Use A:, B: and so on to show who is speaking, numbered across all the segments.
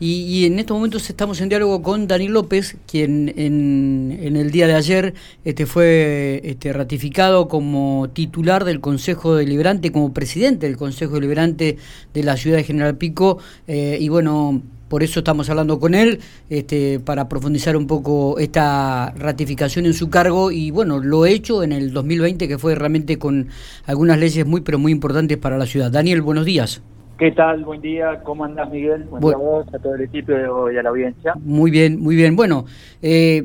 A: Y, en estos momentos estamos en diálogo con Daniel López, quien en, el día de ayer este, fue este, ratificado como titular del Consejo Deliberante, como presidente del Consejo Deliberante de la ciudad de General Pico. Eh, y bueno, por eso estamos hablando con él, este, para profundizar un poco esta ratificación en su cargo y bueno, lo hecho en el 2020 que fue realmente con algunas leyes muy pero muy importantes para la ciudad. Daniel, buenos días.
B: ¿Qué tal? Buen día. ¿Cómo andás, Miguel? Buen día a vos, a todo el equipo y a la audiencia.
A: Muy bien, muy bien. Bueno, eh,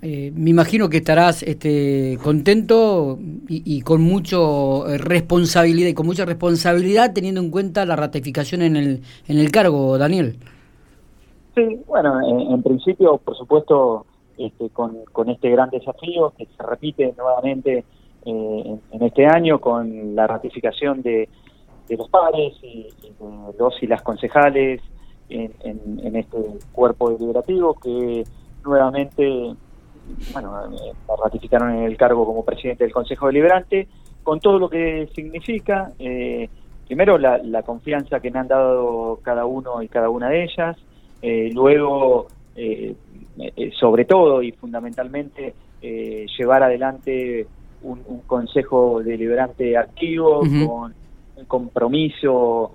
A: eh, me imagino que estarás este, contento y, con mucho eh, responsabilidad y con mucha responsabilidad teniendo en cuenta la ratificación en el, en el cargo, Daniel.
B: Sí, bueno, en, principio, por supuesto, este, con, este gran desafío que se repite nuevamente en, este año con la ratificación de de los pares y, los y las concejales en, este cuerpo deliberativo que nuevamente bueno, ratificaron en el cargo como presidente del Consejo Deliberante, con todo lo que significa, eh, primero la, confianza que me han dado cada uno y cada una de ellas, eh, luego, eh, sobre todo y fundamentalmente, llevar adelante un, Consejo Deliberante activo, con compromiso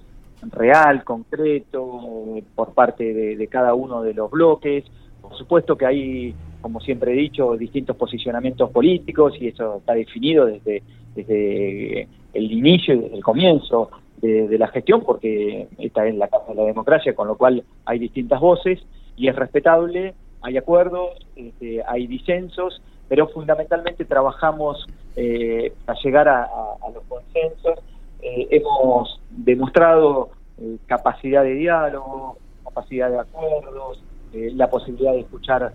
B: real, concreto, por parte de, cada uno de los bloques. Por supuesto que hay, como siempre he dicho, distintos posicionamientos políticos y eso está definido desde, desde el inicio y desde el comienzo de, la gestión, porque esta es la Casa de la Democracia, con lo cual hay distintas voces y es respetable, hay acuerdos, este, hay disensos, pero fundamentalmente trabajamos eh, para llegar a los consensos eh, hemos demostrado eh, capacidad de diálogo, capacidad de acuerdos, eh, la posibilidad de escuchar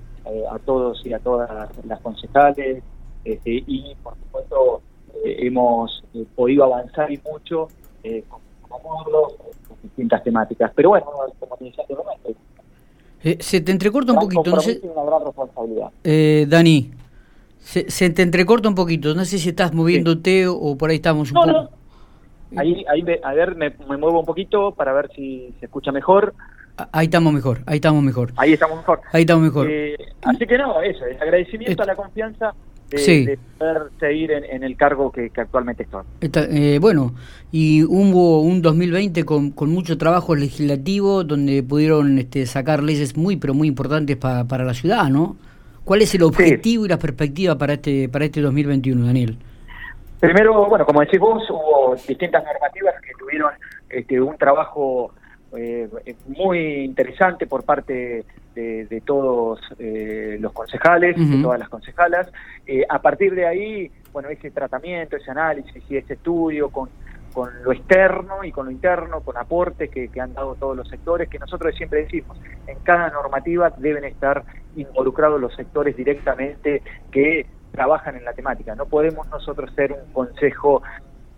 B: a todos y a todas las concejales este, y por supuesto hemos podido avanzar y mucho con, acuerdos, con distintas temáticas. Pero bueno, como te decía
A: se te entrecorta un poquito, no sé.
B: Una gran responsabilidad.
A: Dani, se, te entrecorta un poquito, no sé si estás moviéndote o por ahí estamos un poco.
B: Ahí, ahí a ver, me, muevo un poquito para ver si se escucha mejor.
A: Ahí estamos mejor, ahí estamos mejor.
B: Ahí estamos mejor.
A: Ahí estamos mejor.
B: Eh, así que no, eso, el agradecimiento a la confianza de, poder seguir en, el cargo que, actualmente estoy.
A: Eh, bueno, y hubo un 2020 con, con mucho trabajo legislativo donde pudieron este, sacar leyes muy, pero muy importantes para la ciudad, ¿no? ¿Cuál es el objetivo y la perspectiva para este, para este 2021, Daniel?
B: Primero, bueno, como decís vos, hubo distintas normativas que tuvieron este, un trabajo eh, muy interesante por parte de, todos eh, los concejales, de todas las concejalas. Eh, a partir de ahí, bueno, ese tratamiento, ese análisis y ese estudio con, con lo externo y con lo interno, con aportes que, que, han dado todos los sectores, que nosotros siempre decimos, en cada normativa deben estar involucrados los sectores directamente que trabajan en la temática. No podemos nosotros ser un consejo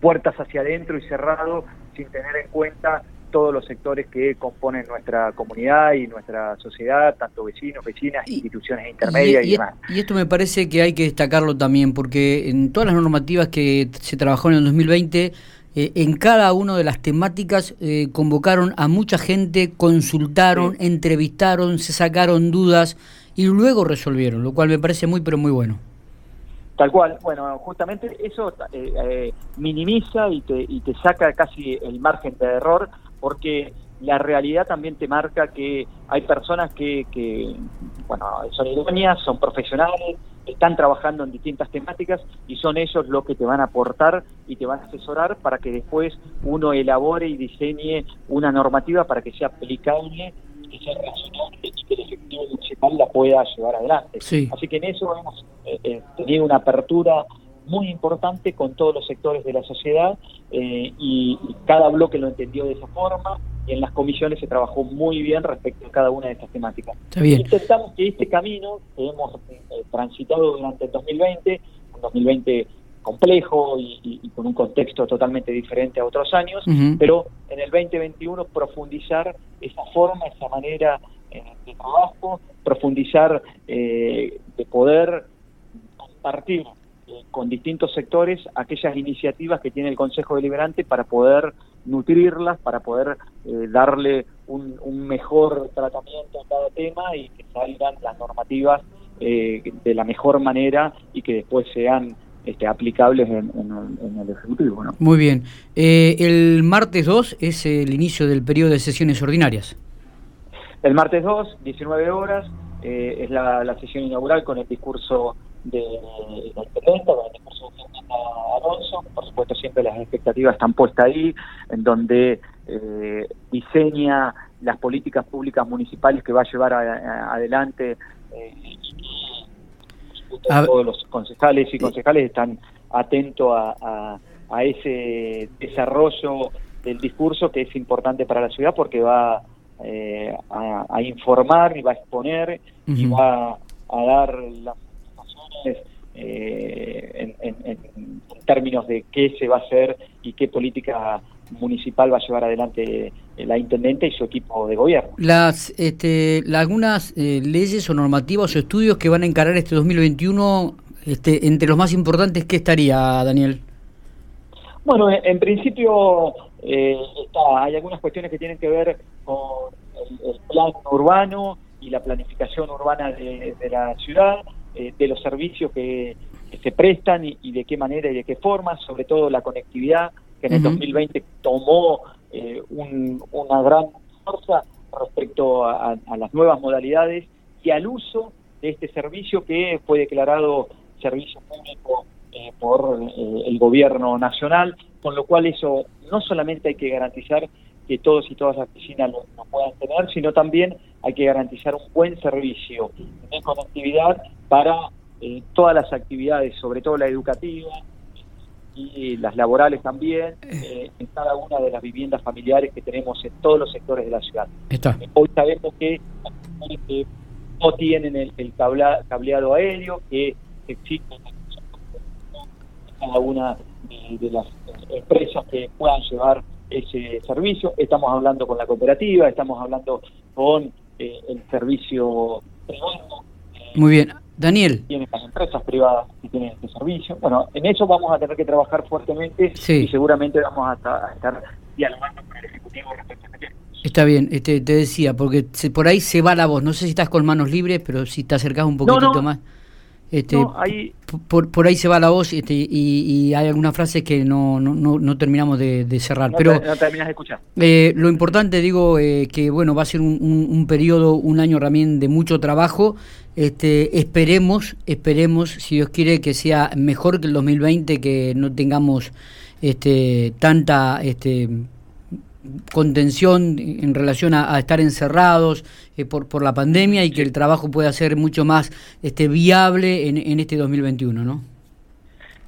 B: puertas hacia adentro y cerrado sin tener en cuenta todos los sectores que componen nuestra comunidad y nuestra sociedad, tanto vecinos, vecinas, instituciones intermedias y, demás.
A: Y esto me parece que hay que destacarlo también, porque en todas las normativas que se trabajó en el 2020, eh, en cada una de las temáticas eh, convocaron a mucha gente, consultaron, entrevistaron, se sacaron dudas y luego resolvieron, lo cual me parece muy, pero muy bueno.
B: Tal cual, bueno, justamente eso eh, eh, minimiza y te, y te saca casi el margen de error porque la realidad también te marca que hay personas que, que bueno, son idóneas, son profesionales, están trabajando en distintas temáticas y son ellos los que te van a aportar y te van a asesorar para que después uno elabore y diseñe una normativa para que sea aplicable que sea razonable y que el Ejecutivo Municipal la pueda llevar adelante. Así que en eso hemos eh, eh, tenido una apertura muy importante con todos los sectores de la sociedad eh, y, cada bloque lo entendió de esa forma y en las comisiones se trabajó muy bien respecto a cada una de estas temáticas. Intentamos que este camino que hemos transitado durante el 2020, un 2020 complejo y, con un contexto totalmente diferente a otros años, pero en el 2021 profundizar esa forma, esa manera eh, de trabajo, profundizar eh, de poder compartir eh, con distintos sectores aquellas iniciativas que tiene el Consejo Deliberante para poder nutrirlas para poder darle un, mejor tratamiento a cada tema y que salgan las normativas de la mejor manera y que después sean este, aplicables en, el Ejecutivo.
A: Muy bien. Eh, el martes 2 es el inicio del periodo de sesiones ordinarias.
B: El martes 2, 19 horas, eh, es la, sesión inaugural con el discurso de la intendente, con el discurso de Fernanda Alonso. Por supuesto, siempre las expectativas están puestas ahí, en donde eh, diseña las políticas públicas municipales que va a llevar adelante todos los concejales y concejales están atentos a, ese desarrollo del discurso que es importante para la ciudad porque va eh, a, informar y va a exponer y va a dar las informaciones eh, en, términos de qué se va a hacer y qué política municipal va a llevar adelante la intendente y su equipo de gobierno.
A: Las este, algunas eh, leyes o normativas o estudios que van a encarar este 2021, este, entre los más importantes, ¿qué estaría, Daniel?
B: Bueno, en, principio eh, hay algunas cuestiones que tienen que ver con el, plan urbano y la planificación urbana de, la ciudad, eh, de los servicios que, se prestan y, de qué manera y de qué forma, sobre todo la conectividad, que en el 2020 tomó eh, una gran fuerza respecto a, las nuevas modalidades y al uso de este servicio que fue declarado servicio público eh, por eh, el gobierno nacional, con lo cual eso no solamente hay que garantizar que todos y todas las piscinas lo, puedan tener, sino también hay que garantizar un buen servicio de conectividad para todas las actividades, sobre todo la educativa, y las laborales también, eh, en cada una de las viviendas familiares que tenemos en todos los sectores de la ciudad. Hoy sabemos que no tienen el, cableado aéreo, que existe cada una de, las empresas que puedan llevar ese servicio. Estamos hablando con la cooperativa, estamos hablando con eh, el servicio privado.
A: Muy bien. Daniel.
B: Tienen las empresas privadas que tienen este servicio. Bueno, en eso vamos a tener que trabajar fuertemente y seguramente vamos a, estar dialogando con el Ejecutivo respecto a este
A: Está bien, este, te decía, porque por ahí se va la voz. No sé si estás con manos libres, pero si te acercás un poquitito más. Este, por, ahí se va la voz este, y, hay algunas frases que no, no, no, terminamos de, cerrar. pero
B: no terminas de escuchar.
A: Eh, lo importante, digo, eh, que bueno, va a ser un, un, periodo, un año también de mucho trabajo. Este, esperemos, esperemos, si Dios quiere, que sea mejor que el 2020, que no tengamos este, tanta este, contención en relación a, estar encerrados eh, por, por la pandemia y que el trabajo pueda ser mucho más este, viable en, en este 2021, ¿no?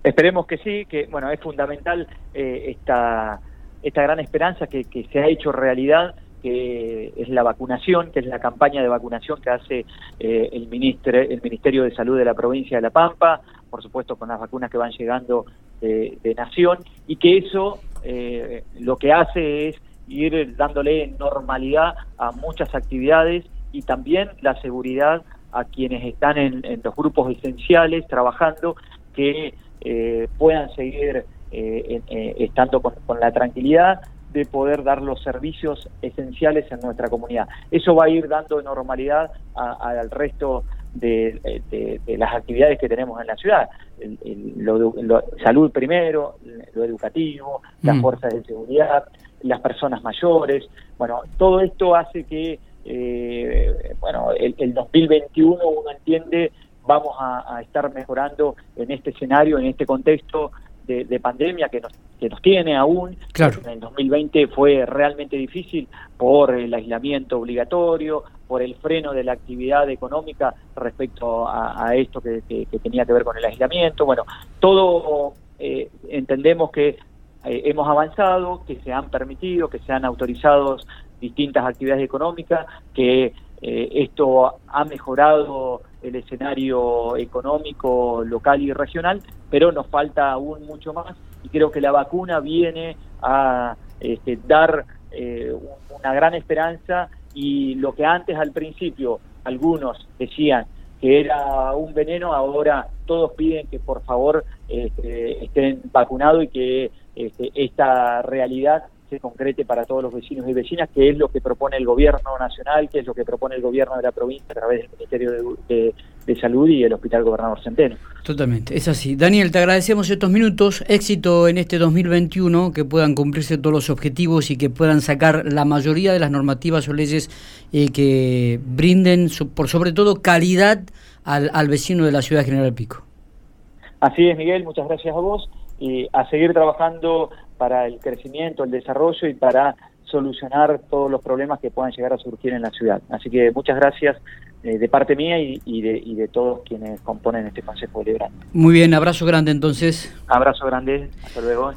B: Esperemos que sí, que bueno, es fundamental eh, esta, esta gran esperanza que, que se ha hecho realidad que es la vacunación, que es la campaña de vacunación que hace eh, el, ministro, el Ministerio de Salud de la provincia de La Pampa, por supuesto con las vacunas que van llegando de, de Nación, y que eso eh, lo que hace es ir dándole normalidad a muchas actividades y también la seguridad a quienes están en, los grupos esenciales trabajando que eh, puedan seguir eh, eh, estando con, la tranquilidad de poder dar los servicios esenciales en nuestra comunidad. Eso va a ir dando normalidad al resto de, las actividades que tenemos en la ciudad. salud primero, lo educativo, las mm. fuerzas de seguridad, las personas mayores. Bueno, todo esto hace que, eh, bueno, el, 2021 uno entiende vamos a, estar mejorando en este escenario, en este contexto de, pandemia que nos, que nos tiene aún.
A: Claro.
B: En el 2020 fue realmente difícil por el aislamiento obligatorio, por el freno de la actividad económica respecto a, esto que, tenía que ver con el aislamiento. Bueno, todo eh, entendemos que eh, hemos avanzado, que se han permitido, que se han autorizado distintas actividades económicas, que eh, esto ha mejorado el escenario económico local y regional, pero nos falta aún mucho más y creo que la vacuna viene a este, dar eh, una gran esperanza y lo que antes al principio algunos decían que era un veneno, ahora todos piden que por favor este, estén vacunados y que este, esta realidad se concrete para todos los vecinos y vecinas, que es lo que propone el gobierno nacional, que es lo que propone el gobierno de la provincia a través del Ministerio de, Salud y el Hospital Gobernador Centeno.
A: Totalmente, es así. Daniel, te agradecemos estos minutos, éxito en este 2021, que puedan cumplirse todos los objetivos y que puedan sacar la mayoría de las normativas o leyes eh, que brinden, por sobre todo, calidad al, al vecino de la ciudad de General Pico.
B: Así es, Miguel, muchas gracias a vos y a seguir trabajando para el crecimiento, el desarrollo y para solucionar todos los problemas que puedan llegar a surgir en la ciudad. Así que muchas gracias eh, de parte mía y, de, y de todos quienes componen este Consejo Deliberante.
A: Muy bien, abrazo grande entonces.
B: Abrazo grande, hasta luego.